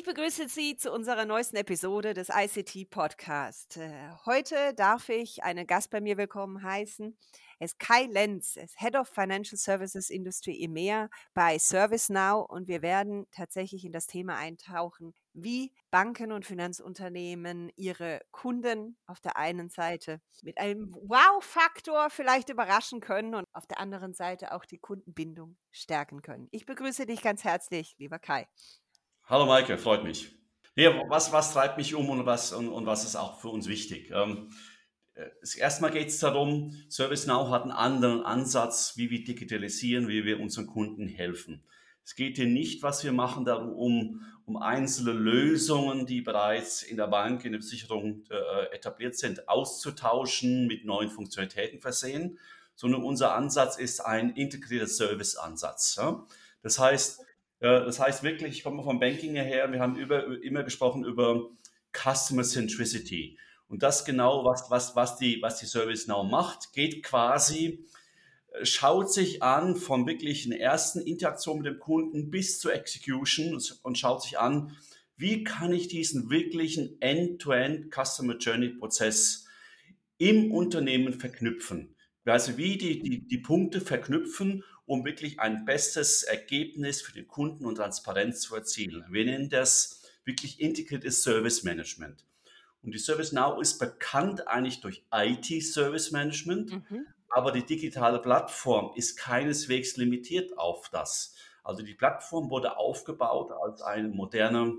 Ich begrüße Sie zu unserer neuesten Episode des ICT Podcast. Äh, heute darf ich einen Gast bei mir willkommen heißen. Er ist Kai Lenz, ist Head of Financial Services Industry EMEA bei ServiceNow und wir werden tatsächlich in das Thema eintauchen, wie Banken und Finanzunternehmen ihre Kunden auf der einen Seite mit einem Wow-Faktor vielleicht überraschen können und auf der anderen Seite auch die Kundenbindung stärken können. Ich begrüße dich ganz herzlich, lieber Kai. Hallo Maike, freut mich. Ja, was, was treibt mich um und was, und, und was ist auch für uns wichtig? Ähm, äh, erstmal geht es darum, ServiceNow hat einen anderen Ansatz, wie wir digitalisieren, wie wir unseren Kunden helfen. Es geht hier nicht, was wir machen, darum, um, um einzelne Lösungen, die bereits in der Bank, in der Versicherung äh, etabliert sind, auszutauschen, mit neuen Funktionalitäten versehen, sondern unser Ansatz ist ein integrierter Service-Ansatz. Ja? Das heißt, das heißt wirklich, ich komme vom Banking her, wir haben über, immer gesprochen über Customer Centricity. Und das genau, was, was, was, die, was die ServiceNow macht, geht quasi, äh, schaut sich an von wirklich einer ersten Interaktion mit dem Kunden bis zur Execution und schaut sich an, wie kann ich diesen wirklichen End-to-End -End Customer Journey Prozess im Unternehmen verknüpfen. Also wie die, die, die Punkte verknüpfen um wirklich ein bestes Ergebnis für den Kunden und Transparenz zu erzielen. Wir nennen das wirklich integriertes Service Management. Und die ServiceNow ist bekannt eigentlich durch IT-Service Management, mhm. aber die digitale Plattform ist keineswegs limitiert auf das. Also die Plattform wurde aufgebaut als eine moderne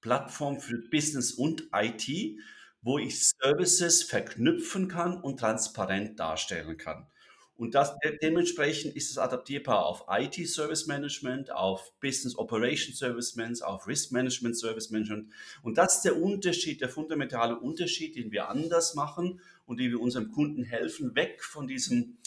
Plattform für Business und IT, wo ich Services verknüpfen kann und transparent darstellen kann. Und das, dementsprechend ist es adaptierbar auf IT Service Management, auf Business Operation Service Management, auf Risk Management Service Management. Und das ist der Unterschied, der fundamentale Unterschied, den wir anders machen und wie wir unserem Kunden helfen, weg von diesem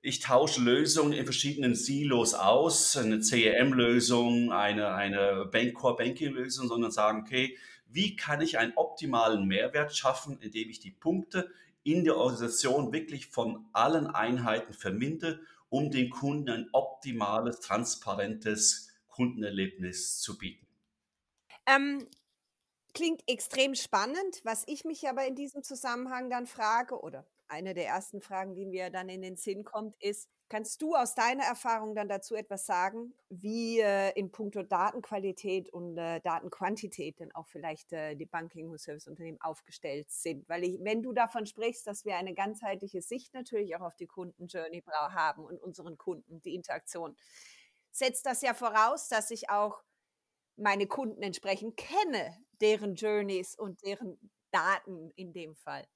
ich tausche Lösungen in verschiedenen Silos aus, eine CRM-Lösung, eine, eine Bank Core Banking-Lösung, sondern sagen, okay, wie kann ich einen optimalen Mehrwert schaffen, indem ich die Punkte in der Organisation wirklich von allen Einheiten verminde, um den Kunden ein optimales, transparentes Kundenerlebnis zu bieten. Ähm, klingt extrem spannend. Was ich mich aber in diesem Zusammenhang dann frage, oder eine der ersten Fragen, die mir dann in den Sinn kommt, ist, Kannst du aus deiner Erfahrung dann dazu etwas sagen, wie äh, in puncto Datenqualität und äh, Datenquantität denn auch vielleicht äh, die Banking- und Serviceunternehmen aufgestellt sind? Weil ich, wenn du davon sprichst, dass wir eine ganzheitliche Sicht natürlich auch auf die Kundenjourney haben und unseren Kunden, die Interaktion, setzt das ja voraus, dass ich auch meine Kunden entsprechend kenne, deren Journeys und deren Daten in dem Fall.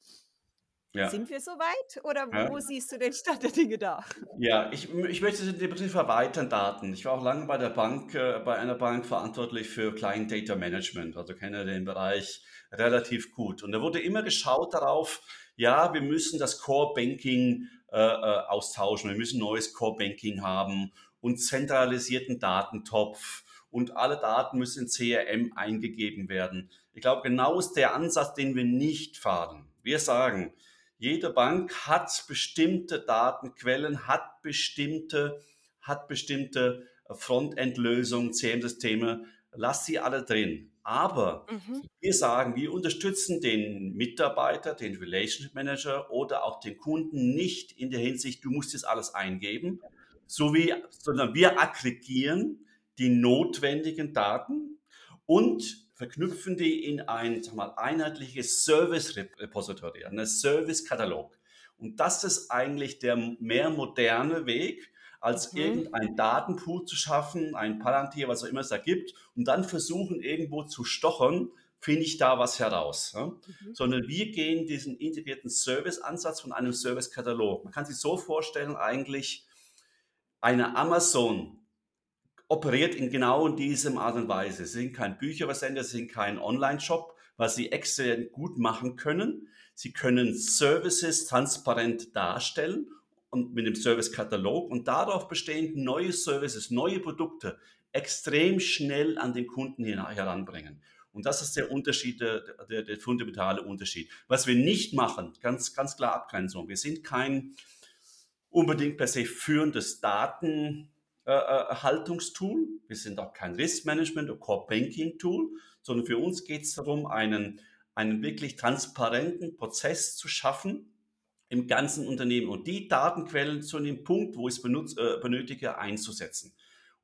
Ja. Sind wir soweit oder ja. wo siehst du den Stand der Dinge da? Ja, ich, ich möchte den Begriff erweitern, Daten. Ich war auch lange bei der Bank, äh, bei einer Bank verantwortlich für Client Data Management, also kenne den Bereich relativ gut. Und da wurde immer geschaut darauf, ja, wir müssen das Core Banking äh, äh, austauschen, wir müssen neues Core Banking haben und zentralisierten Datentopf und alle Daten müssen in CRM eingegeben werden. Ich glaube, genau ist der Ansatz, den wir nicht fahren. Wir sagen, jede Bank hat bestimmte Datenquellen, hat bestimmte, hat bestimmte äh, Frontend-Lösungen, CM-Systeme. Lass sie alle drin. Aber mhm. wir sagen, wir unterstützen den Mitarbeiter, den Relationship Manager oder auch den Kunden nicht in der Hinsicht, du musst jetzt alles eingeben, so wie, sondern wir aggregieren die notwendigen Daten und verknüpfen die in ein sag mal, einheitliches Service-Repository, einen Service-Katalog. Und das ist eigentlich der mehr moderne Weg, als mhm. irgendein Datenpool zu schaffen, ein Palantir, was auch immer es da gibt, und dann versuchen irgendwo zu stochern, finde ich da was heraus. Ja? Mhm. Sondern wir gehen diesen integrierten Service-Ansatz von einem Service-Katalog. Man kann sich so vorstellen, eigentlich eine Amazon operiert in genau diesem Art und Weise. Sie sind kein Bücherversender, sie sind kein Online-Shop, was sie exzellent gut machen können. Sie können Services transparent darstellen und mit dem Service-Katalog und darauf bestehend neue Services, neue Produkte extrem schnell an den Kunden heranbringen. Und das ist der Unterschied, der, der, der fundamentale Unterschied. Was wir nicht machen, ganz, ganz klar Abgrenzung. Wir sind kein unbedingt per se führendes Daten, Haltungstool. Wir sind auch kein Risk Management oder Core Banking Tool, sondern für uns geht es darum, einen, einen wirklich transparenten Prozess zu schaffen im ganzen Unternehmen und die Datenquellen zu dem Punkt, wo ich es benutze, äh, benötige, einzusetzen.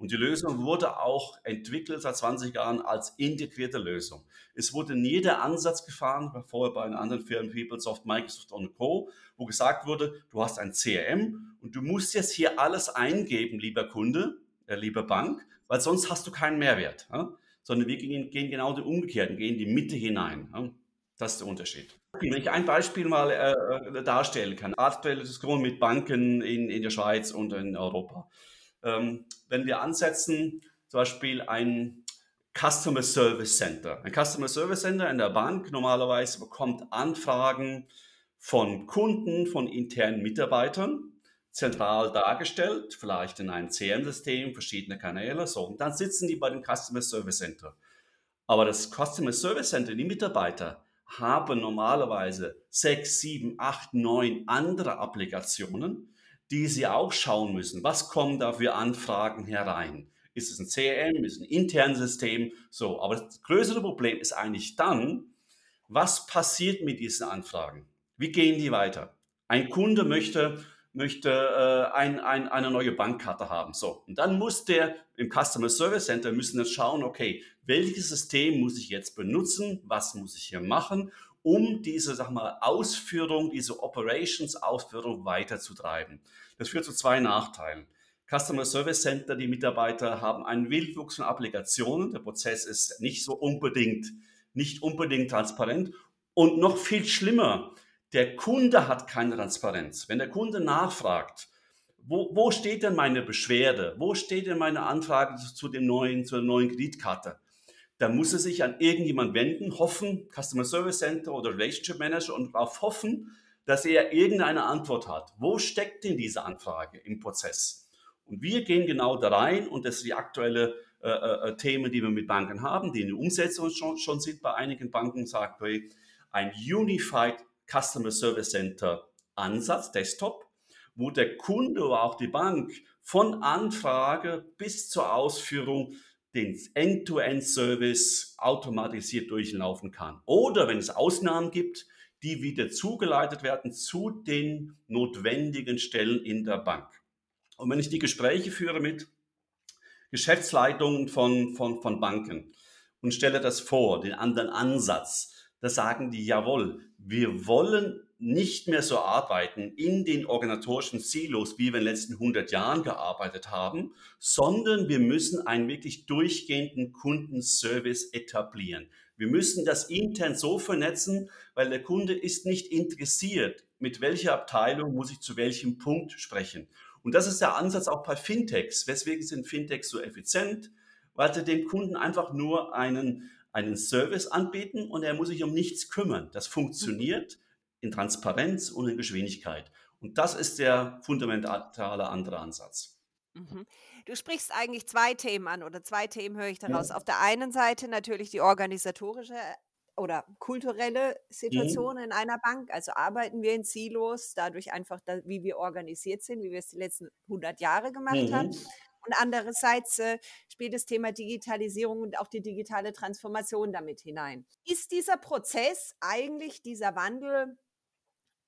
Und die Lösung wurde auch entwickelt seit 20 Jahren als integrierte Lösung. Es wurde nie der Ansatz gefahren, vorher bei einer anderen Firma, PeopleSoft, Microsoft und Co., wo gesagt wurde, du hast ein CRM und du musst jetzt hier alles eingeben, lieber Kunde, äh, lieber Bank, weil sonst hast du keinen Mehrwert. Ja? Sondern wir gehen, gehen genau den umgekehrten, gehen in die Mitte hinein. Ja? Das ist der Unterschied. Wenn ich ein Beispiel mal äh, äh darstellen kann, aktuelle Diskussion mit Banken in, in der Schweiz und in Europa. Ähm, wenn wir ansetzen, zum Beispiel ein Customer Service Center. Ein Customer Service Center in der Bank normalerweise bekommt Anfragen von Kunden, von internen Mitarbeitern, zentral dargestellt, vielleicht in einem CM-System, verschiedene Kanäle, so. Und dann sitzen die bei dem Customer Service Center. Aber das Customer Service Center, die Mitarbeiter, haben normalerweise sechs, sieben, acht, neun andere Applikationen, die Sie auch schauen müssen. Was kommen da für Anfragen herein? Ist es ein CRM, ist es ein internes System? So, aber das größere Problem ist eigentlich dann, was passiert mit diesen Anfragen? Wie gehen die weiter? Ein Kunde möchte, möchte äh, ein, ein, eine neue Bankkarte haben. So, und dann muss der im Customer Service Center müssen jetzt schauen, okay, welches System muss ich jetzt benutzen? Was muss ich hier machen? Um diese sag mal, Ausführung, diese Operations-Ausführung weiterzutreiben. Das führt zu zwei Nachteilen. Customer Service Center, die Mitarbeiter haben einen Wildwuchs von Applikationen. Der Prozess ist nicht so unbedingt, nicht unbedingt transparent. Und noch viel schlimmer, der Kunde hat keine Transparenz. Wenn der Kunde nachfragt, wo, wo steht denn meine Beschwerde? Wo steht denn meine Anfrage zu, dem neuen, zur neuen Kreditkarte? Da muss er sich an irgendjemand wenden, hoffen, Customer Service Center oder Relationship Manager und darauf hoffen, dass er irgendeine Antwort hat. Wo steckt denn diese Anfrage im Prozess? Und wir gehen genau da rein und das ist die aktuelle äh, äh, äh Themen, die wir mit Banken haben, die in der Umsetzung schon, schon sind bei einigen Banken, sagt hey, ein Unified Customer Service Center Ansatz, Desktop, wo der Kunde oder auch die Bank von Anfrage bis zur Ausführung den End-to-End-Service automatisiert durchlaufen kann. Oder wenn es Ausnahmen gibt, die wieder zugeleitet werden zu den notwendigen Stellen in der Bank. Und wenn ich die Gespräche führe mit Geschäftsleitungen von, von, von Banken und stelle das vor, den anderen Ansatz, da sagen die, jawohl, wir wollen nicht mehr so arbeiten in den organisatorischen Silos, wie wir in den letzten 100 Jahren gearbeitet haben, sondern wir müssen einen wirklich durchgehenden Kundenservice etablieren. Wir müssen das intern so vernetzen, weil der Kunde ist nicht interessiert, mit welcher Abteilung muss ich zu welchem Punkt sprechen. Und das ist der Ansatz auch bei Fintechs. Weswegen sind Fintechs so effizient? Weil sie dem Kunden einfach nur einen, einen Service anbieten und er muss sich um nichts kümmern. Das funktioniert in Transparenz und in Geschwindigkeit. Und das ist der fundamentale andere Ansatz. Mhm. Du sprichst eigentlich zwei Themen an oder zwei Themen höre ich daraus. Ja. Auf der einen Seite natürlich die organisatorische äh, oder kulturelle Situation mhm. in einer Bank. Also arbeiten wir in Silos, dadurch einfach, wie wir organisiert sind, wie wir es die letzten 100 Jahre gemacht mhm. haben. Und andererseits äh, spielt das Thema Digitalisierung und auch die digitale Transformation damit hinein. Ist dieser Prozess eigentlich, dieser Wandel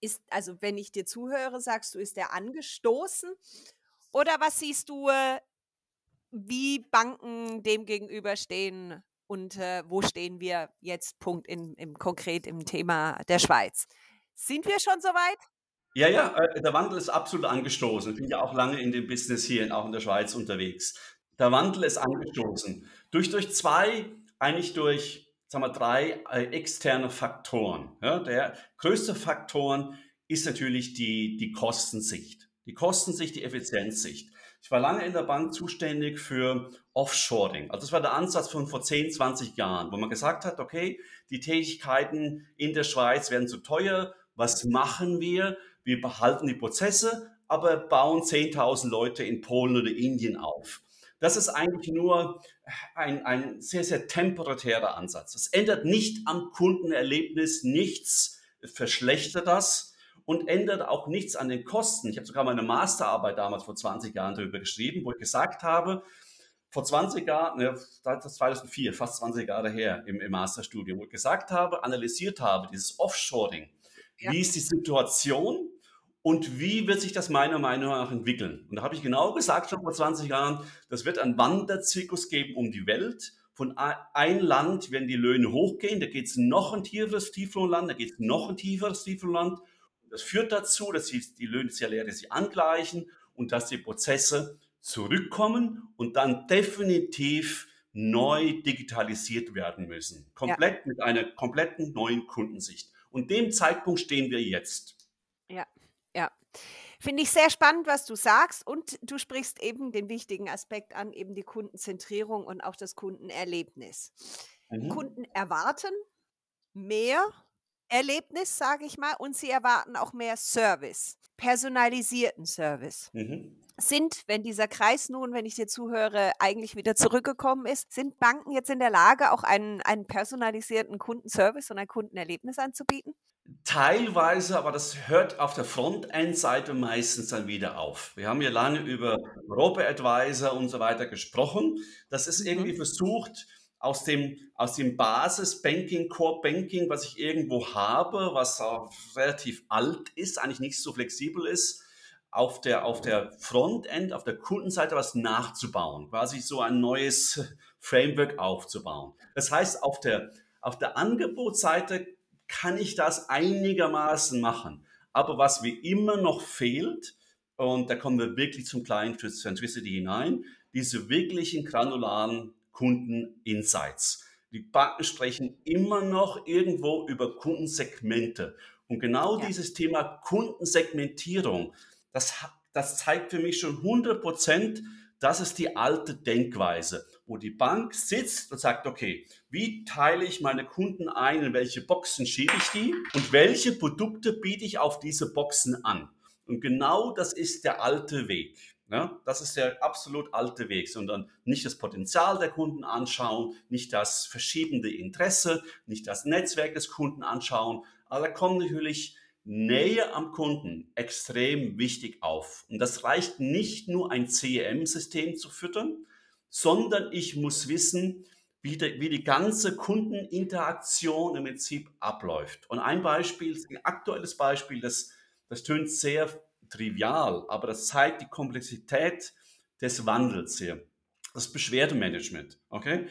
ist, also wenn ich dir zuhöre, sagst du, ist der angestoßen? Oder was siehst du, äh, wie Banken dem gegenüberstehen und äh, wo stehen wir jetzt Punkt in, im konkret im Thema der Schweiz? Sind wir schon soweit? Ja, ja, äh, der Wandel ist absolut angestoßen. Ich bin ja auch lange in dem Business hier, auch in der Schweiz unterwegs. Der Wandel ist angestoßen. Durch, durch zwei, eigentlich durch sagen wir, drei äh, externe Faktoren. Ja, der größte Faktor ist natürlich die, die Kostensicht. Die Kostensicht, die Effizienzsicht. Ich war lange in der Bank zuständig für Offshoring. Also das war der Ansatz von vor 10, 20 Jahren, wo man gesagt hat, okay, die Tätigkeiten in der Schweiz werden zu teuer. Was machen wir? Wir behalten die Prozesse, aber bauen 10.000 Leute in Polen oder Indien auf. Das ist eigentlich nur ein, ein sehr, sehr temporärer Ansatz. Es ändert nicht am Kundenerlebnis nichts, verschlechtert das und ändert auch nichts an den Kosten. Ich habe sogar meine Masterarbeit damals vor 20 Jahren darüber geschrieben, wo ich gesagt habe, vor 20 Jahren, ne, das ist 2004, fast 20 Jahre her im, im Masterstudium, wo ich gesagt habe, analysiert habe, dieses Offshoring. Ja. Wie ist die Situation und wie wird sich das meiner Meinung nach entwickeln? Und da habe ich genau gesagt, schon vor 20 Jahren, das wird ein Wanderzirkus geben um die Welt. Von ein Land werden die Löhne hochgehen, da geht es noch ein tieferes Tieflohnland, da geht es noch ein tieferes Tieflohnland. Das führt dazu, dass die Löhne sehr leer sich angleichen und dass die Prozesse zurückkommen und dann definitiv neu digitalisiert werden müssen. Komplett ja. mit einer kompletten neuen Kundensicht. Und dem Zeitpunkt stehen wir jetzt. Finde ich sehr spannend, was du sagst. Und du sprichst eben den wichtigen Aspekt an, eben die Kundenzentrierung und auch das Kundenerlebnis. Mhm. Kunden erwarten mehr Erlebnis, sage ich mal, und sie erwarten auch mehr Service, personalisierten Service. Mhm. Sind, wenn dieser Kreis nun, wenn ich dir zuhöre, eigentlich wieder zurückgekommen ist, sind Banken jetzt in der Lage, auch einen, einen personalisierten Kundenservice und ein Kundenerlebnis anzubieten? Teilweise, aber das hört auf der Frontend-Seite meistens dann wieder auf. Wir haben ja lange über Robo-Advisor und so weiter gesprochen. Das ist irgendwie mhm. versucht, aus dem, aus dem Basis-Banking, Core-Banking, was ich irgendwo habe, was auch relativ alt ist, eigentlich nicht so flexibel ist, auf der, auf der Frontend, auf der Kundenseite was nachzubauen, quasi so ein neues Framework aufzubauen. Das heißt, auf der, auf der Angebotsseite kann ich das einigermaßen machen. Aber was mir immer noch fehlt, und da kommen wir wirklich zum kleinen Centricity hinein, diese wirklichen granularen Kundeninsights. Die Banken sprechen immer noch irgendwo über Kundensegmente. Und genau ja. dieses Thema Kundensegmentierung, das, das zeigt für mich schon 100 Prozent, das ist die alte Denkweise, wo die Bank sitzt und sagt, okay, wie teile ich meine Kunden ein, in welche Boxen schiebe ich die und welche Produkte biete ich auf diese Boxen an. Und genau das ist der alte Weg. Ja, das ist der absolut alte Weg, sondern nicht das Potenzial der Kunden anschauen, nicht das verschiebende Interesse, nicht das Netzwerk des Kunden anschauen. Aber da kommt natürlich Nähe am Kunden extrem wichtig auf. Und das reicht nicht nur ein CEM-System zu füttern, sondern ich muss wissen, wie die, wie die ganze Kundeninteraktion im Prinzip abläuft. Und ein Beispiel, ein aktuelles Beispiel, das, das tönt sehr trivial, aber das zeigt die Komplexität des Wandels hier. Das Beschwerdemanagement. Okay?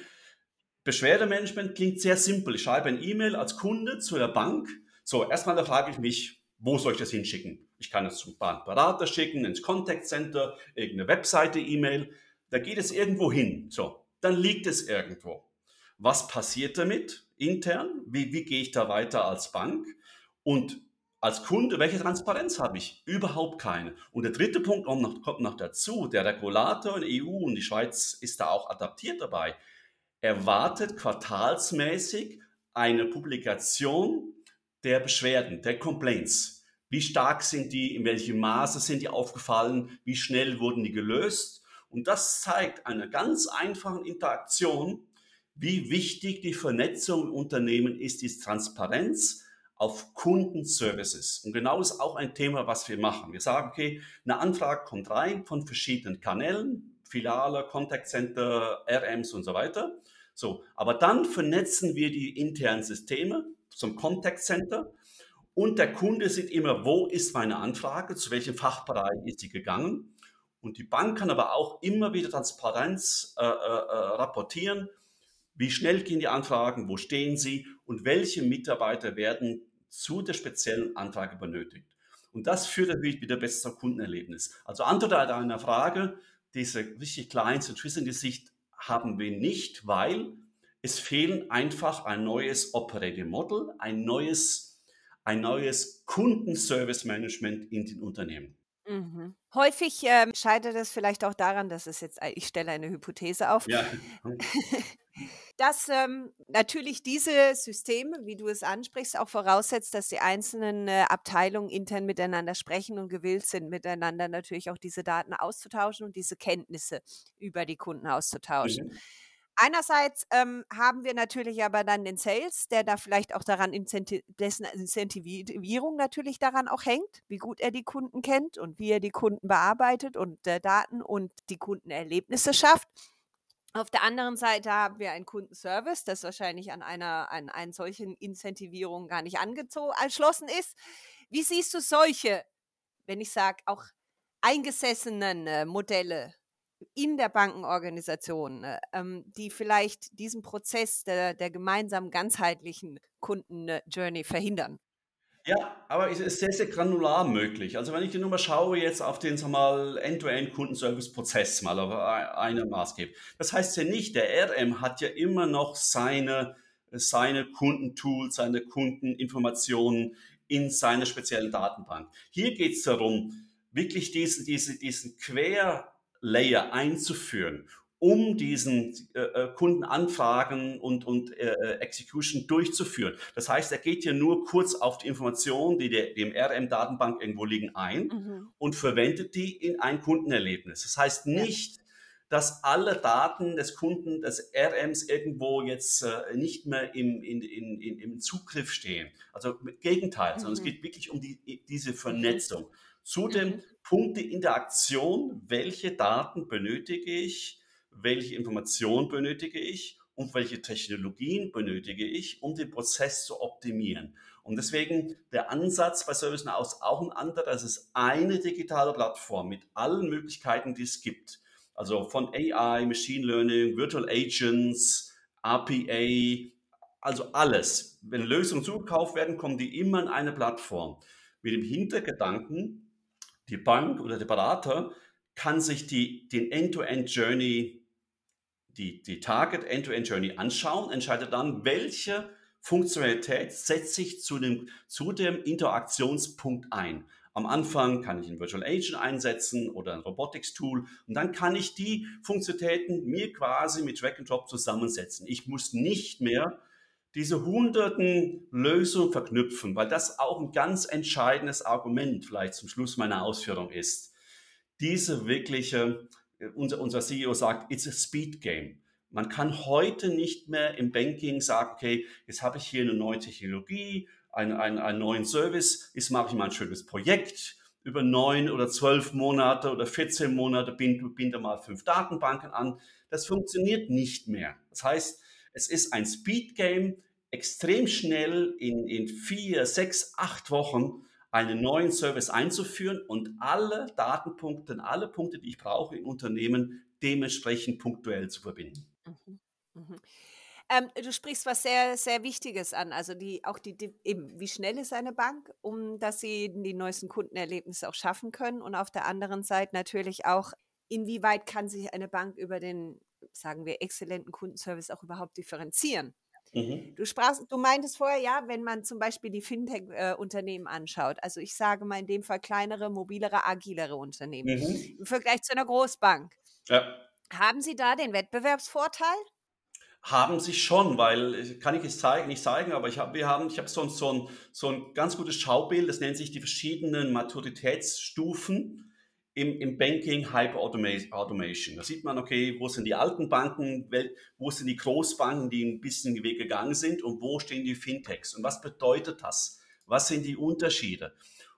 Beschwerdemanagement klingt sehr simpel. Ich schreibe ein E-Mail als Kunde zu der Bank so, erstmal da frage ich mich, wo soll ich das hinschicken? Ich kann es zum Berater schicken, ins Contact Center, irgendeine Webseite, E-Mail. Da geht es irgendwo hin. So, dann liegt es irgendwo. Was passiert damit intern? Wie, wie gehe ich da weiter als Bank? Und als Kunde, welche Transparenz habe ich? Überhaupt keine. Und der dritte Punkt noch, kommt noch dazu. Der Regulator in der EU und die Schweiz ist da auch adaptiert dabei. Erwartet quartalsmäßig eine Publikation der Beschwerden, der Complaints. Wie stark sind die, in welchem Maße sind die aufgefallen, wie schnell wurden die gelöst. Und das zeigt eine ganz einfache Interaktion, wie wichtig die Vernetzung im Unternehmen ist, die Transparenz auf Kundenservices. Und genau ist auch ein Thema, was wir machen. Wir sagen, okay, eine Anfrage kommt rein von verschiedenen Kanälen, Filiale, Contact Center, RMs und so weiter. So, aber dann vernetzen wir die internen Systeme zum Contact Center und der Kunde sieht immer, wo ist meine Anfrage, zu welchem Fachbereich ist sie gegangen. Und die Bank kann aber auch immer wieder Transparenz äh, äh, äh, rapportieren, wie schnell gehen die Anfragen, wo stehen sie und welche Mitarbeiter werden zu der speziellen Anfrage benötigt. Und das führt natürlich wieder besser zum Kundenerlebnis. Also Antwort an deiner Frage, diese richtig kleine Centricity-Sicht haben wir nicht, weil es fehlen einfach ein neues Operating Model, ein neues, ein neues Kundenservice Management in den Unternehmen. Mhm. Häufig ähm, scheitert es vielleicht auch daran, dass es jetzt, ich stelle eine Hypothese auf, ja. dass ähm, natürlich diese Systeme, wie du es ansprichst, auch voraussetzt, dass die einzelnen äh, Abteilungen intern miteinander sprechen und gewillt sind, miteinander natürlich auch diese Daten auszutauschen und diese Kenntnisse über die Kunden auszutauschen. Mhm. Einerseits, ähm, haben wir natürlich aber dann den Sales, der da vielleicht auch daran incenti dessen Incentivierung natürlich daran auch hängt, wie gut er die Kunden kennt und wie er die Kunden bearbeitet und, äh, Daten und die Kundenerlebnisse schafft. Auf der anderen Seite haben wir einen Kundenservice, das wahrscheinlich an einer an einen solchen Incentivierung gar nicht angeschlossen ist. Wie siehst du solche, wenn ich sage, auch eingesessenen, äh, Modelle in der Bankenorganisation, äh, ähm, die vielleicht diesen Prozess der der gemeinsamen ganzheitlichen Kunden-Journey verhindern? Ja, aber es ist sehr, sehr granular möglich. Also wenn ich nur mal schaue jetzt auf den, sag mal, End-to-End-Kundenservice-Prozess mal auf ei eine Maßgebe. Das heißt ja nicht, der RM hat ja immer noch seine seine Kundentools, seine Kundeninformationen in seiner speziellen Datenbank. Hier geht es darum, wirklich diesen diese diesen Querlayer einzuführen um diesen äh, äh, Kundenanfragen und, und äh, äh, Execution durchzuführen. Das heißt, er geht hier nur kurz auf die Informationen, die der, dem RM-Datenbank irgendwo liegen, ein mhm. und verwendet die in ein Kundenerlebnis. Das heißt nicht, dass alle Daten des Kunden, des RMs irgendwo jetzt äh, nicht mehr im, in, in, in, im Zugriff stehen. Also im Gegenteil, mhm. sondern es mhm. geht wirklich um die, diese mhm. Vernetzung. Zudem mhm. Punkte in der Aktion, welche Daten benötige ich, welche Informationen benötige ich und welche Technologien benötige ich, um den Prozess zu optimieren. Und deswegen der Ansatz bei ServiceNow ist auch ein anderer. Es ist eine digitale Plattform mit allen Möglichkeiten, die es gibt. Also von AI, Machine Learning, Virtual Agents, RPA, also alles. Wenn Lösungen zugekauft werden, kommen die immer in eine Plattform. Mit dem Hintergedanken, die Bank oder der Berater kann sich die, den End-to-End-Journey die, die Target End-to-End-Journey anschauen, entscheidet dann, welche Funktionalität setze ich zu dem, zu dem Interaktionspunkt ein. Am Anfang kann ich ein Virtual Agent einsetzen oder ein Robotics Tool und dann kann ich die Funktionalitäten mir quasi mit Drag and Drop zusammensetzen. Ich muss nicht mehr diese hunderten Lösungen verknüpfen, weil das auch ein ganz entscheidendes Argument vielleicht zum Schluss meiner Ausführung ist. Diese wirkliche unser, unser CEO sagt, it's a speed game. Man kann heute nicht mehr im Banking sagen, okay, jetzt habe ich hier eine neue Technologie, einen, einen, einen neuen Service, jetzt mache ich mal ein schönes Projekt über neun oder zwölf Monate oder 14 Monate, binde, binde mal fünf Datenbanken an. Das funktioniert nicht mehr. Das heißt, es ist ein Speed Game, extrem schnell in, in vier, sechs, acht Wochen einen neuen Service einzuführen und alle Datenpunkte, alle Punkte, die ich brauche im Unternehmen, dementsprechend punktuell zu verbinden. Mhm. Mhm. Ähm, du sprichst was sehr, sehr Wichtiges an. Also die, auch die, die, eben, wie schnell ist eine Bank, um dass sie die neuesten Kundenerlebnisse auch schaffen können. Und auf der anderen Seite natürlich auch, inwieweit kann sich eine Bank über den, sagen wir, exzellenten Kundenservice auch überhaupt differenzieren. Mhm. Du sprachst, du meintest vorher, ja, wenn man zum Beispiel die Fintech-Unternehmen äh, anschaut, also ich sage mal in dem Fall kleinere, mobilere, agilere Unternehmen mhm. im Vergleich zu einer Großbank. Ja. Haben Sie da den Wettbewerbsvorteil? Haben sie schon, weil äh, kann ich es zeigen, nicht zeigen, aber ich habe, wir haben, ich habe so, so, ein, so ein ganz gutes Schaubild, das nennt sich die verschiedenen Maturitätsstufen im, im Banking Hyper Automation. Da sieht man, okay, wo sind die alten Banken, wo sind die Großbanken, die ein bisschen den Weg gegangen sind und wo stehen die Fintechs und was bedeutet das? Was sind die Unterschiede?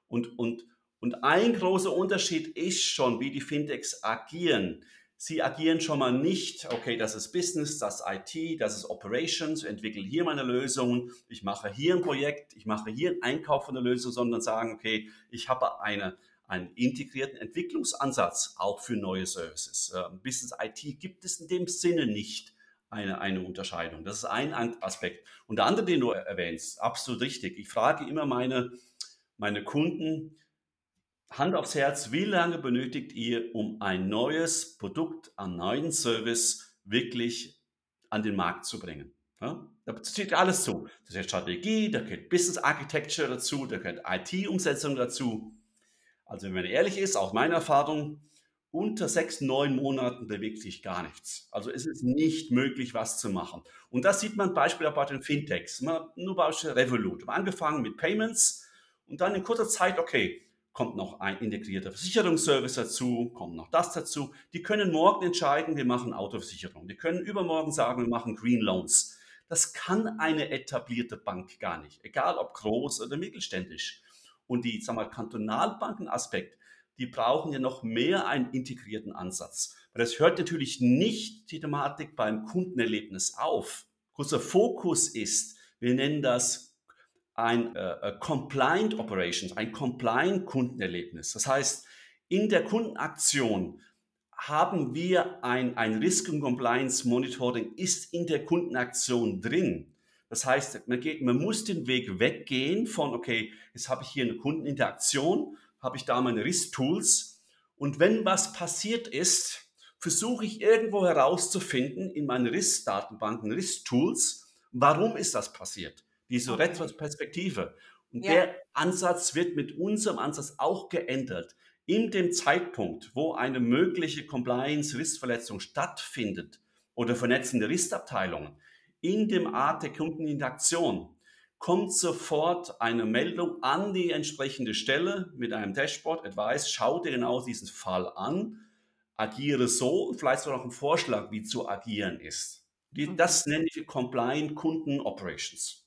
Und, und, und ein großer Unterschied ist schon, wie die Fintechs agieren. Sie agieren schon mal nicht, okay, das ist Business, das ist IT, das ist Operations, ich entwickle hier meine Lösungen, ich mache hier ein Projekt, ich mache hier einen Einkauf von der Lösung, sondern sagen, okay, ich habe eine, einen integrierten Entwicklungsansatz auch für neue Services. Ähm, Business IT gibt es in dem Sinne nicht eine, eine Unterscheidung. Das ist ein Aspekt. Und der andere, den du erwähnst, absolut richtig. Ich frage immer meine, meine Kunden, Hand aufs Herz, wie lange benötigt ihr, um ein neues Produkt, einen neuen Service wirklich an den Markt zu bringen? Ja, da zählt alles zu. Da ist Strategie, da gehört Business Architecture dazu, da gehört IT-Umsetzung dazu. Also wenn man ehrlich ist, auch meine Erfahrung, unter sechs, neun Monaten bewegt sich gar nichts. Also es ist nicht möglich, was zu machen. Und das sieht man Beispiel bei den Fintechs. Nur Beispiel Revolut. Haben angefangen mit Payments und dann in kurzer Zeit, okay, kommt noch ein integrierter Versicherungsservice dazu, kommt noch das dazu. Die können morgen entscheiden, wir machen Autoversicherung. Die können übermorgen sagen, wir machen Green Loans. Das kann eine etablierte Bank gar nicht, egal ob groß oder mittelständisch. Und die, sag mal, Kantonalbankenaspekt, die brauchen ja noch mehr einen integrierten Ansatz. Weil das hört natürlich nicht die Thematik beim Kundenerlebnis auf. Kurzer Fokus ist, wir nennen das ein äh, äh, Compliant Operations, ein Compliant Kundenerlebnis. Das heißt, in der Kundenaktion haben wir ein, ein Risk and Compliance Monitoring ist in der Kundenaktion drin. Das heißt, man, geht, man muss den Weg weggehen von, okay, jetzt habe ich hier eine Kundeninteraktion, habe ich da meine Risk-Tools und wenn was passiert ist, versuche ich irgendwo herauszufinden in meinen Risk-Datenbanken, Risk-Tools, warum ist das passiert? diese okay. Retrospektive. Und ja. der Ansatz wird mit unserem Ansatz auch geändert. In dem Zeitpunkt, wo eine mögliche Compliance-Rissverletzung stattfindet oder vernetzende Ristabteilungen, in dem Art der Kundeninteraktion kommt sofort eine Meldung an die entsprechende Stelle mit einem Dashboard, Advice, schau dir genau diesen Fall an, agiere so und vielleicht sogar noch einen Vorschlag, wie zu agieren ist. Das nenne ich Compliant Kunden Operations.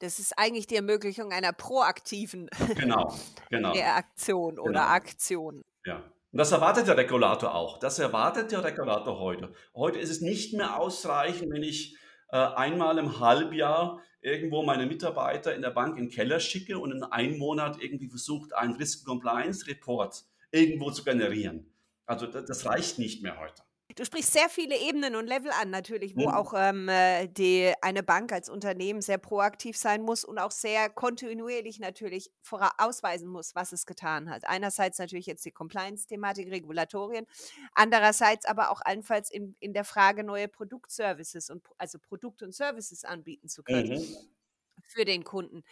Das ist eigentlich die Ermöglichung einer proaktiven genau, genau. Reaktion oder genau. Aktion. Ja. Und das erwartet der Regulator auch. Das erwartet der Regulator heute. Heute ist es nicht mehr ausreichend, wenn ich einmal im Halbjahr irgendwo meine Mitarbeiter in der Bank in den Keller schicke und in einem Monat irgendwie versucht, einen Risk Compliance Report irgendwo zu generieren. Also das reicht nicht mehr heute. Du sprichst sehr viele Ebenen und Level an natürlich, wo mhm. auch ähm, äh, die, eine Bank als Unternehmen sehr proaktiv sein muss und auch sehr kontinuierlich natürlich ausweisen muss, was es getan hat. Einerseits natürlich jetzt die Compliance-Thematik, Regulatorien, andererseits aber auch allenfalls in, in der Frage, neue Produktservices und also Produkte und Services anbieten zu können mhm. für den Kunden.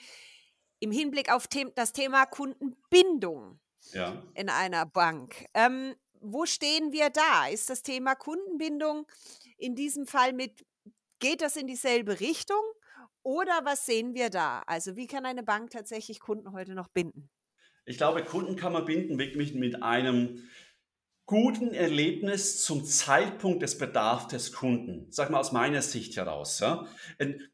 Im Hinblick auf das Thema Kundenbindung ja. in einer Bank. Ähm, wo stehen wir da? Ist das Thema Kundenbindung in diesem Fall mit, geht das in dieselbe Richtung? Oder was sehen wir da? Also wie kann eine Bank tatsächlich Kunden heute noch binden? Ich glaube, Kunden kann man binden wirklich mit einem guten Erlebnis zum Zeitpunkt des Bedarfs des Kunden. Sag mal aus meiner Sicht heraus. Ja?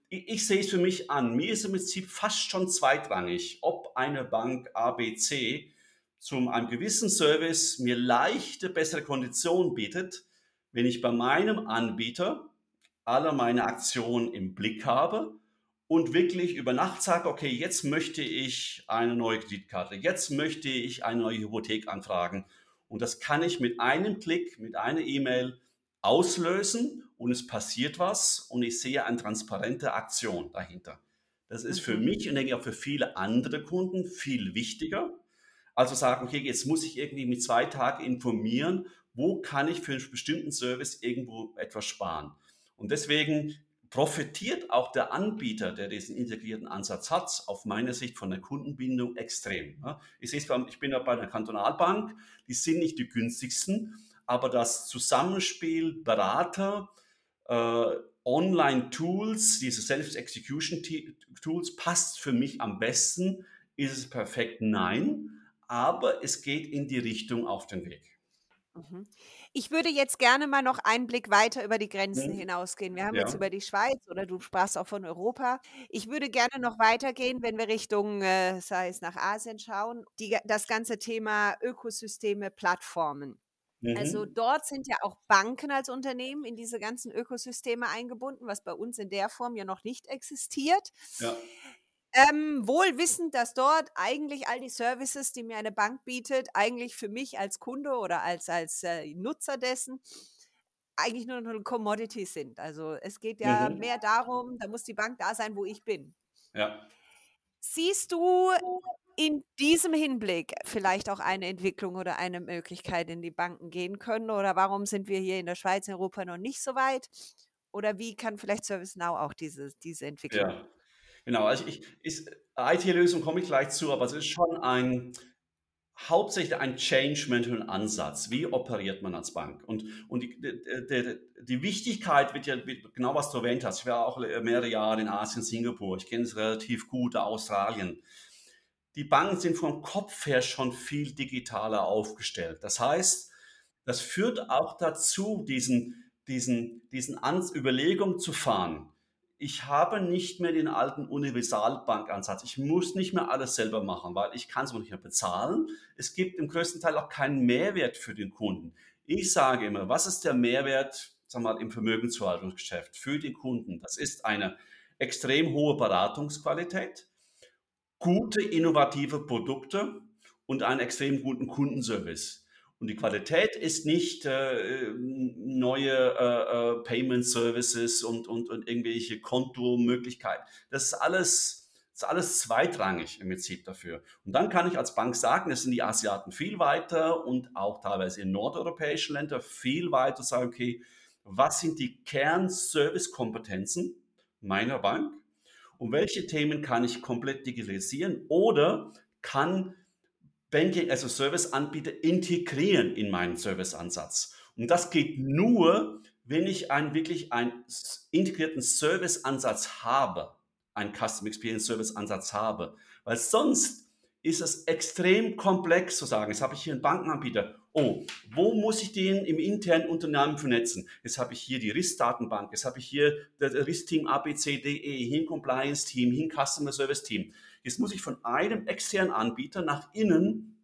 Ich, sehe es für mich an. Mir ist im Prinzip fast schon zweitrangig, ob eine Bank ABC zu einem gewissen Service mir leichte, bessere Konditionen bietet, wenn ich bei meinem Anbieter alle meine Aktionen im Blick habe und wirklich über Nacht sage, okay, jetzt möchte ich eine neue Kreditkarte, jetzt möchte ich eine neue Hypothek anfragen. Und das kann ich mit einem Klick, mit einer E-Mail auslösen und es passiert was und ich sehe eine transparente Aktion dahinter. Das ist für mhm. mich und denke ich auch für viele andere Kunden viel wichtiger, also sagen, okay, jetzt muss ich irgendwie mit zwei Tagen informieren, wo kann ich für einen bestimmten Service irgendwo etwas sparen. Und deswegen profitiert auch der Anbieter, der diesen integrierten Ansatz hat, auf meiner Sicht von der Kundenbindung extrem. Ich sehe es, ich bin ja bei der Kantonalbank, die sind nicht die günstigsten, aber das Zusammenspiel Berater, äh, Online-Tools, diese Self-Execution-Tools passt für mich am besten. Ist es perfekt? Nein aber es geht in die Richtung auf den Weg. Mhm. Ich würde jetzt gerne mal noch einen Blick weiter über die Grenzen mhm. hinausgehen. Wir haben ja. jetzt über die Schweiz oder du sprachst auch von Europa. Ich würde gerne noch weitergehen, wenn wir Richtung, äh, sei es nach Asien schauen, die, das ganze Thema Ökosysteme, Plattformen. Also mhm. dort sind ja auch Banken als Unternehmen in diese ganzen Ökosysteme eingebunden, was bei uns in der Form ja noch nicht existiert. Ja. Ähm, wohl wissend, dass dort eigentlich all die Services, die mir eine Bank bietet, eigentlich für mich als Kunde oder als, als äh, Nutzer dessen eigentlich nur eine Commodity sind. Also es geht ja mhm. mehr darum, da muss die Bank da sein, wo ich bin. Ja. Siehst du in diesem Hinblick vielleicht auch eine Entwicklung oder eine Möglichkeit, in die Banken gehen können? Oder warum sind wir hier in der Schweiz, in Europa noch nicht so weit? Oder wie kann vielleicht ServiceNow auch diese, diese Entwicklung? Ja. Genau, also ich, IT-Lösung komme ich gleich zu, aber es ist schon ein hauptsächlich ein Change-Management-Ansatz. Wie operiert man als Bank? Und, und die, die, die Wichtigkeit wird ja, genau was du erwähnt hast. Ich war auch mehrere Jahre in Asien, Singapur. Ich kenne es relativ gut, Australien. die Banken sind vom Kopf her schon viel digitaler aufgestellt. Das heißt, das führt auch dazu, diesen, diesen, diesen Überlegung zu fahren. Ich habe nicht mehr den alten Universalbankansatz. Ich muss nicht mehr alles selber machen, weil ich kann es auch nicht mehr bezahlen. Es gibt im größten Teil auch keinen Mehrwert für den Kunden. Ich sage immer, was ist der Mehrwert sagen wir mal, im Vermögensverwaltungsgeschäft für die Kunden? Das ist eine extrem hohe Beratungsqualität, gute innovative Produkte und einen extrem guten Kundenservice. Und die Qualität ist nicht äh, neue äh, äh, Payment Services und, und, und irgendwelche Kontomöglichkeiten. Das ist alles, das ist alles zweitrangig im Prinzip dafür. Und dann kann ich als Bank sagen, es sind die Asiaten viel weiter und auch teilweise in nordeuropäischen Ländern viel weiter, sagen, okay, was sind die Kernservice-Kompetenzen meiner Bank und welche Themen kann ich komplett digitalisieren oder kann Banking as a Service Anbieter integrieren in meinen Serviceansatz. Und das geht nur, wenn ich einen wirklich einen integrierten Serviceansatz habe, einen Custom Experience Service Ansatz habe, weil sonst ist es extrem komplex zu sagen, jetzt habe ich hier einen Bankenanbieter oh, wo muss ich den im internen Unternehmen vernetzen? Jetzt habe ich hier die RIS-Datenbank, jetzt habe ich hier das RIS-Team ABCDE, hin Compliance-Team, hin Customer Service-Team. Jetzt muss ich von einem externen Anbieter nach innen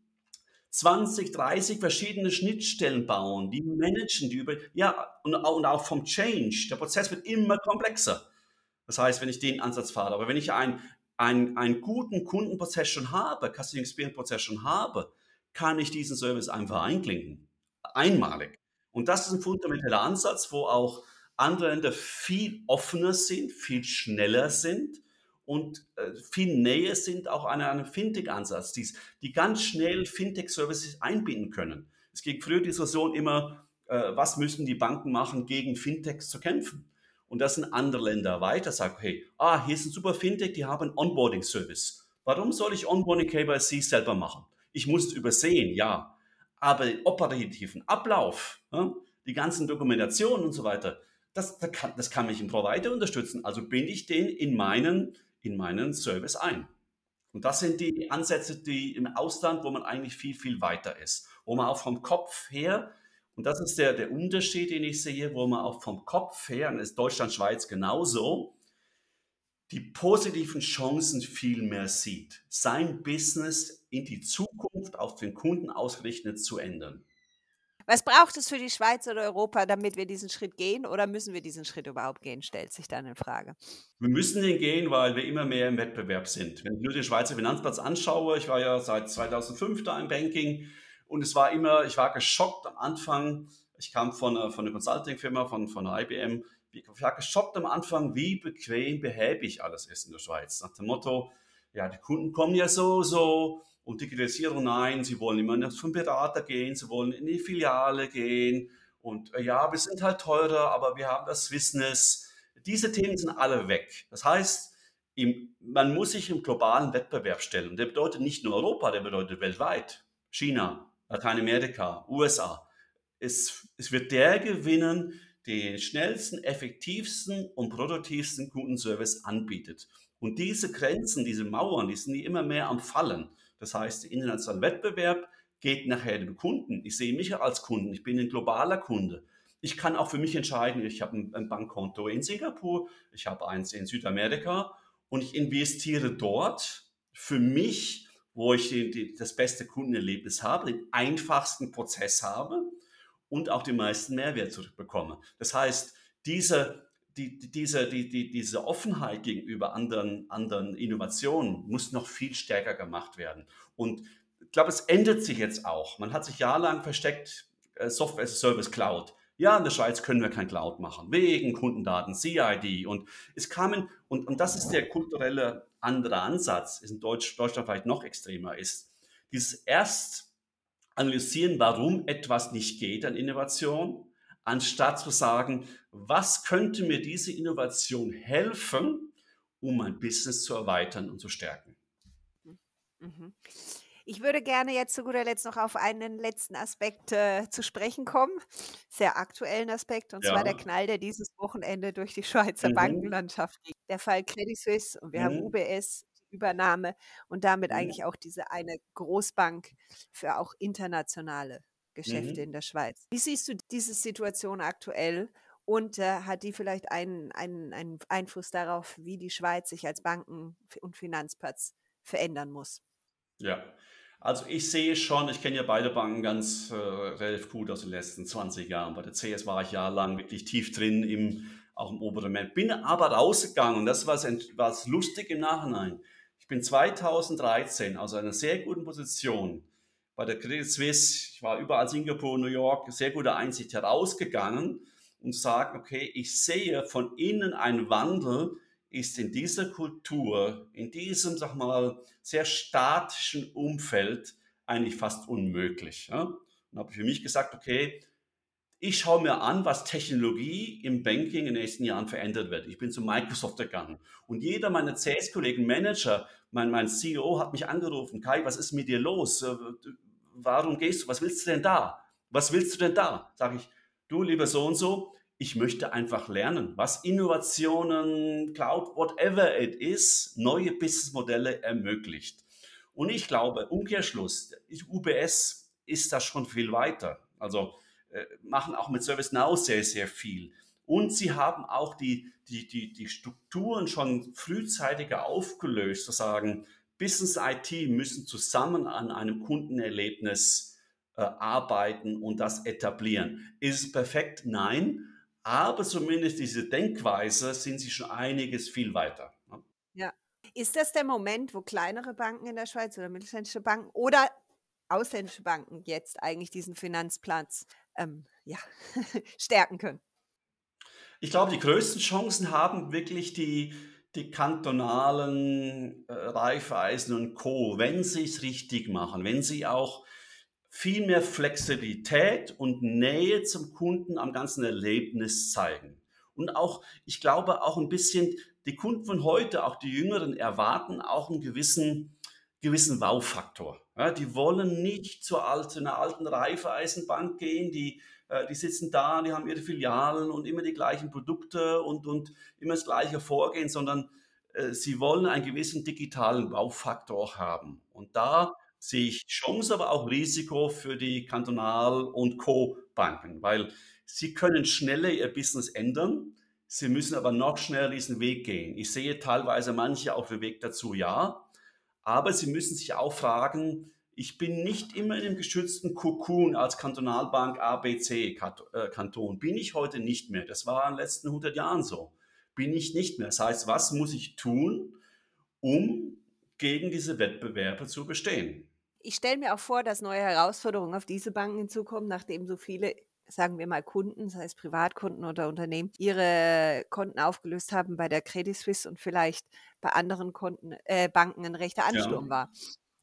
20, 30 verschiedene Schnittstellen bauen, die managen, die über, ja, und, und auch vom Change. Der Prozess wird immer komplexer. Das heißt, wenn ich den Ansatz fahre, aber wenn ich einen, einen, einen guten Kundenprozess schon habe, Customer Experience Prozess schon habe, kann ich diesen Service einfach einklinken. Einmalig. Und das ist ein fundamentaler Ansatz, wo auch andere Länder viel offener sind, viel schneller sind und äh, viel näher sind auch an einem Fintech-Ansatz, die, die ganz schnell Fintech-Services einbinden können. Es ging früher die Diskussion immer, äh, was müssen die Banken machen, gegen Fintechs zu kämpfen. Und das sind andere Länder weiter, sagen, hey, ah, hier ist ein super Fintech, die haben Onboarding-Service. Warum soll ich Onboarding KYC selber machen? Ich muss es übersehen, ja. Aber den operativen Ablauf, ja, die ganzen Dokumentationen und so weiter, das, das, kann, das kann mich im Provider unterstützen. Also binde ich den in meinen, in meinen Service ein. Und das sind die Ansätze, die im Ausland, wo man eigentlich viel, viel weiter ist. Wo man auch vom Kopf her, und das ist der, der Unterschied, den ich sehe, wo man auch vom Kopf her, und ist Deutschland, Schweiz genauso, die positiven Chancen viel mehr sieht, sein Business in die Zukunft auf den Kunden ausgerichtet zu ändern. Was braucht es für die Schweiz oder Europa, damit wir diesen Schritt gehen? Oder müssen wir diesen Schritt überhaupt gehen, stellt sich dann in Frage. Wir müssen den gehen, weil wir immer mehr im Wettbewerb sind. Wenn ich nur den Schweizer Finanzplatz anschaue, ich war ja seit 2005 da im Banking und es war immer, ich war geschockt am Anfang. Ich kam von, von einer Consulting-Firma, von, von einer IBM ich war geschockt am Anfang, wie bequem, behäbig alles ist in der Schweiz. Nach dem Motto, ja, die Kunden kommen ja so, so und Digitalisierung, nein, sie wollen immer noch zum Berater gehen, sie wollen in die Filiale gehen und äh, ja, wir sind halt teurer, aber wir haben das Business. Diese Themen sind alle weg. Das heißt, im, man muss sich im globalen Wettbewerb stellen. Der bedeutet nicht nur Europa, der bedeutet weltweit. China, Lateinamerika, USA. Es, es wird der gewinnen, den schnellsten, effektivsten und produktivsten Kundenservice anbietet. Und diese Grenzen, diese Mauern, die sind immer mehr am Fallen. Das heißt, der internationale Wettbewerb geht nachher dem Kunden. Ich sehe mich als Kunden, ich bin ein globaler Kunde. Ich kann auch für mich entscheiden, ich habe ein Bankkonto in Singapur, ich habe eins in Südamerika und ich investiere dort für mich, wo ich das beste Kundenerlebnis habe, den einfachsten Prozess habe und auch den meisten Mehrwert zurückbekomme. Das heißt, diese, die, diese, die, die, diese Offenheit gegenüber anderen, anderen Innovationen muss noch viel stärker gemacht werden. Und ich glaube, es ändert sich jetzt auch. Man hat sich jahrelang versteckt, äh, Software as a Service Cloud. Ja, in der Schweiz können wir kein Cloud machen, wegen Kundendaten, CID. Und es kamen, und, und das ist der kulturelle andere Ansatz, ist in Deutsch, Deutschland vielleicht noch extremer ist, dieses erst analysieren, warum etwas nicht geht an Innovation, anstatt zu sagen, was könnte mir diese Innovation helfen, um mein Business zu erweitern und zu stärken. Mhm. Ich würde gerne jetzt zu guter Letzt noch auf einen letzten Aspekt äh, zu sprechen kommen, sehr aktuellen Aspekt, und ja. zwar der Knall, der dieses Wochenende durch die Schweizer mhm. Bankenlandschaft ging. Der Fall Credit Suisse und wir mhm. haben UBS, Übernahme und damit Mhm. eigentlich auch diese eine Großbank für auch internationale Geschäfte Mhm. in der Schweiz. Wie siehst du diese Situation aktuell und, äh, hat die vielleicht einen einen einen Einfluss darauf, wie die Schweiz sich als Banken und Finanzplatz verändern muss? Ja, also ich sehe schon ich kenne ja beide Banken ganz, äh, relativ gut aus den letzten 20 Jahren. Bei der CS war ich jahrelang wirklich tief drin im auch im oberen Management, bin aber rausgegangen und das ent war's lustig im Nachhinein. Ich bin 2013 aus einer sehr guten Position bei der Credit Suisse, ich war überall Singapur, New York, sehr gute Einsicht, herausgegangen und sagen: „Okay, ich sehe von innen einen Wandel ist in dieser Kultur, in diesem, sage mal, sehr statischen Umfeld eigentlich fast unmöglich, ja?“ Und habe für mich gesagt: „Okay, ich schaue mir an, was Technologie im Banking in den nächsten Jahren verändert wird.“ Ich bin zu Microsoft gegangen und jeder meiner CS-Kollegen, Manager, mein mein CEO hat mich angerufen: „Kai, was ist mit dir los? Warum gehst du? Was willst du denn da? Was willst du denn da?“ Sage ich: „Du, lieber so und so, ich möchte einfach lernen, was Innovationen, Cloud, whatever it is, neue Businessmodelle ermöglicht.“ Und ich glaube, Umkehrschluss, UBS ist da schon viel weiter. Also, äh, machen auch mit ServiceNow sehr, sehr viel. Und sie haben auch die die die die Strukturen schon frühzeitiger aufgelöst, zu sagen, Business IT müssen zusammen an einem Kundenerlebnis, äh, arbeiten und das etablieren. Ist es perfekt? Nein, aber zumindest diese Denkweise sind sie schon einiges viel weiter, ne? Ja. Ist das der Moment, wo kleinere Banken in der Schweiz oder mittelständische Banken oder ausländische Banken jetzt eigentlich diesen Finanzplatz, ähm, ja, stärken können? Ich glaube, die größten Chancen haben wirklich die die kantonalen, äh, Raiffeisen und Co., wenn sie's richtig machen, wenn sie auch viel mehr Flexibilität und Nähe zum Kunden am ganzen Erlebnis zeigen. Und auch ich glaube auch ein bisschen die Kunden von heute, auch die Jüngeren, erwarten auch einen gewissen gewissen Wow-Faktor. Ja, die wollen nicht zur alten 'ner alten Raiffeisenbank gehen, die die sitzen da, die haben ihre Filialen und immer die gleichen Produkte und und immer das gleiche Vorgehen, sondern, äh, sie wollen einen gewissen digitalen Wow-Faktor haben. Und da sehe ich Chance, aber auch Risiko für die Kantonal und Co. Banken, weil sie können schneller ihr Business ändern, sie müssen aber noch schneller diesen Weg gehen. Ich sehe teilweise manche auf dem Weg dazu, ja, aber sie müssen sich auch fragen: „Ich bin nicht immer in 'nem geschützten Kokon als Kantonalbank A, B, C Kat äh, Kanton. Bin ich heute nicht mehr. Das war in den letzten 100 Jahren so. Bin ich nicht mehr. Das heißt, was muss ich tun, um gegen diese Wettbewerbe zu bestehen?“ Ich stelle mir auch vor, dass neue Herausforderungen auf diese Banken hinzukommen, nachdem so viele, sagen wir mal, Kunden, sei es Privatkunden oder Unternehmen, ihre Konten aufgelöst haben bei der Credit Suisse und vielleicht bei anderen Konten äh, Banken 'n rechter Ja. Ansturm war.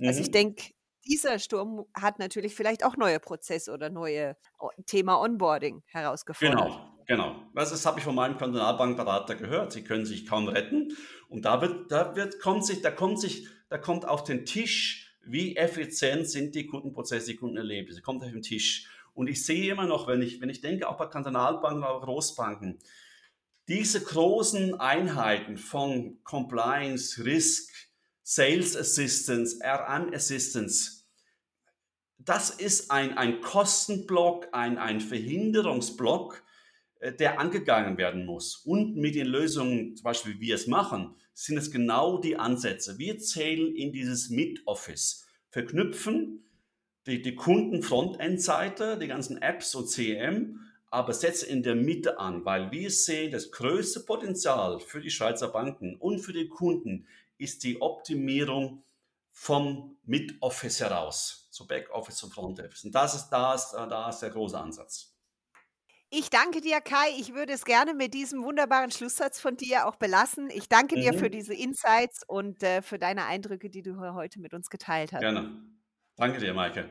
Also, ich Mhm. denke, dieser Sturm hat natürlich vielleicht auch neue Prozesse oder neue Thema Onboarding herausgefordert. Genau, genau. Das das habe ich von meinem Kantonalbankberater gehört. Sie können sich kaum retten und da wird da wird kommt sich da kommt sich da kommt auf den Tisch, wie effizient sind die Kundenprozesse, die Kundenerlebnisse, kommt auf den Tisch. Und ich sehe immer noch, wenn ich wenn ich denke, auch bei Kantonalbanken, auch Großbanken, diese großen Einheiten von Compliance, Risk, Sales Assistance, RM Assistance das ist ein ein Kostenblock, ein ein Verhinderungsblock, äh, der angegangen werden muss. Und mit den Lösungen, zum Beispiel, wie wir es machen, sind es genau die Ansätze. Wir zählen in dieses Mid-Office, verknüpfen die die Kunden-Frontend-Seite, die ganzen Apps und CRM, aber setzen in der Mitte an, weil wir sehen, das größte Potenzial für die Schweizer Banken und für die Kunden ist die Optimierung vom Mid-Office heraus, zu Back-Office und Front-Office. Und das ist da ist äh, da ist der große Ansatz. Ich danke dir, Kai. Ich würde es gerne mit diesem wunderbaren Schlusssatz von dir auch belassen. Ich danke dir für Mhm. diese Insights und, äh, für deine Eindrücke, die du he heute mit uns geteilt hast. Gerne. Danke dir, Maike.